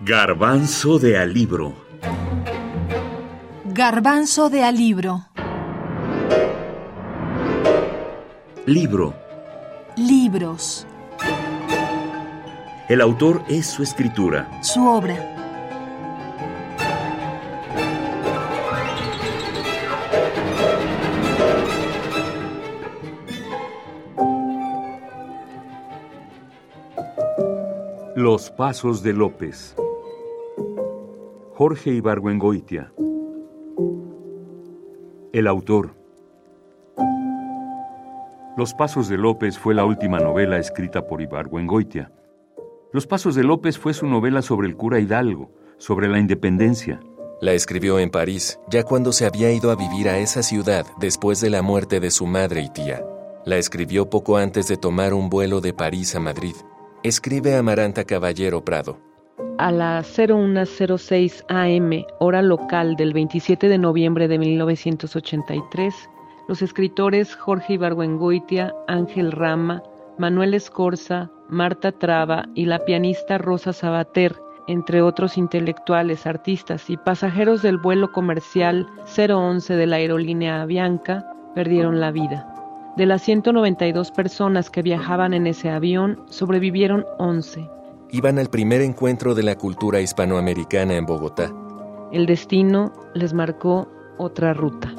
Garbanzo de alibro. Garbanzo de alibro. Libro. Libros. El autor es su escritura. Su obra. Los Pasos de López. Jorge Ibargüengoitia. El autor. Los Pasos de López fue la última novela escrita por Ibargüengoitia. Los Pasos de López fue su novela sobre el cura Hidalgo, sobre la independencia. La escribió en París, ya cuando se había ido a vivir a esa ciudad después de la muerte de su madre y tía. La escribió poco antes de tomar un vuelo de París a Madrid. Escribe Amaranta Caballero Prado. A las 0106 AM, hora local del 27 de noviembre de 1983, los escritores Jorge Ibargüengoitia, Ángel Rama, Manuel Escorza, Marta Traba y la pianista Rosa Sabater, entre otros intelectuales, artistas y pasajeros del vuelo comercial 011 de la aerolínea Avianca, perdieron la vida. De las 192 personas que viajaban en ese avión, sobrevivieron 11. Iban al primer encuentro de la cultura hispanoamericana en Bogotá. El destino les marcó otra ruta.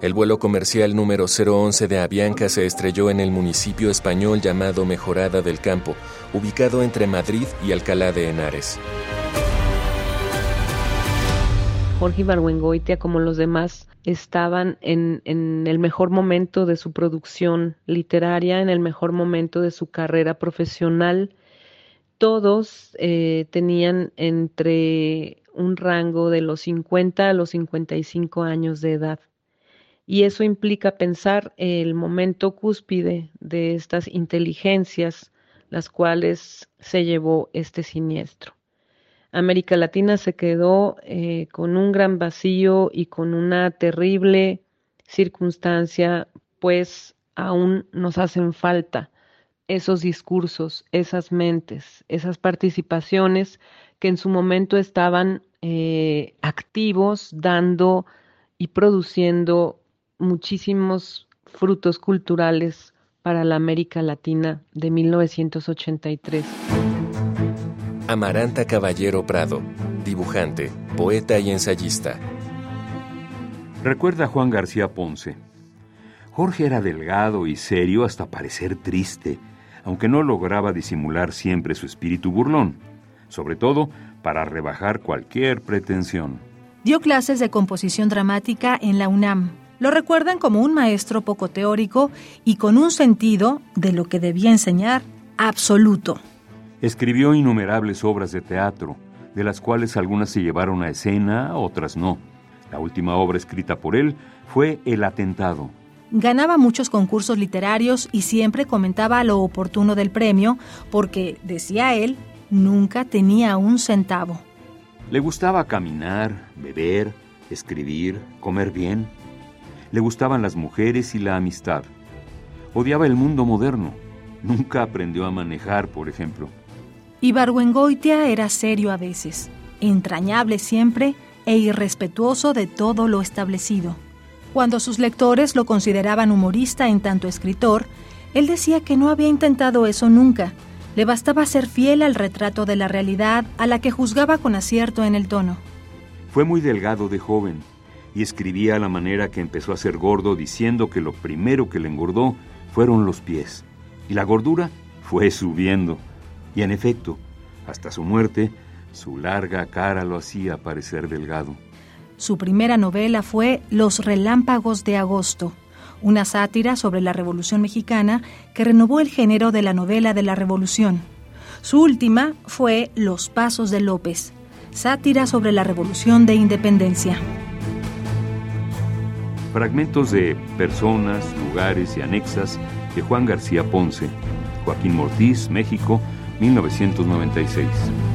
El vuelo comercial número 011 de Avianca se estrelló en el municipio español llamado Mejorada del Campo, ubicado entre Madrid y Alcalá de Henares. Jorge Ibargüengoitia, como los demás, estaban en, el mejor momento de su producción literaria, en el mejor momento de su carrera profesional. Todos eh, tenían entre un rango de los 50 a los 55 años de edad. Y eso implica pensar el momento cúspide de estas inteligencias, las cuales se llevó este siniestro. América Latina se quedó eh, con un gran vacío y con una terrible circunstancia, pues aún nos hacen falta esos discursos, esas mentes, esas participaciones que en su momento estaban eh, activos, dando y produciendo muchísimos frutos culturales para la América Latina de 1983. Amaranta Caballero Prado, dibujante, poeta y ensayista. Recuerda a Juan García Ponce. Jorge era delgado y serio hasta parecer triste, aunque no lograba disimular siempre su espíritu burlón, sobre todo para rebajar cualquier pretensión. Dio clases de composición dramática en la UNAM. Lo recuerdan como un maestro poco teórico y con un sentido de lo que debía enseñar absoluto. Escribió innumerables obras de teatro, de las cuales algunas se llevaron a escena, otras no. La última obra escrita por él fue El Atentado. Ganaba muchos concursos literarios y siempre comentaba lo oportuno del premio, porque, decía él, nunca tenía un centavo. Le gustaba caminar, beber, escribir, comer bien. Le gustaban las mujeres y la amistad. Odiaba el mundo moderno. Nunca aprendió a manejar, por ejemplo. Ibargüengoitia era serio a veces, entrañable siempre e irrespetuoso de todo lo establecido. Cuando sus lectores lo consideraban humorista en tanto escritor, él decía que no había intentado eso nunca. Le bastaba ser fiel al retrato de la realidad a la que juzgaba con acierto en el tono. Fue muy delgado de joven y escribía a la manera que empezó a ser gordo diciendo que lo primero que le engordó fueron los pies y la gordura fue subiendo. Y en efecto, hasta su muerte, su larga cara lo hacía parecer delgado. Su primera novela fue Los Relámpagos de Agosto, una sátira sobre la Revolución Mexicana que renovó el género de la novela de la Revolución. Su última fue Los Pasos de López, sátira sobre la Revolución de Independencia. Fragmentos de Personas, Lugares y Anexas de Juan García Ponce, Joaquín Mortiz, México, 1996.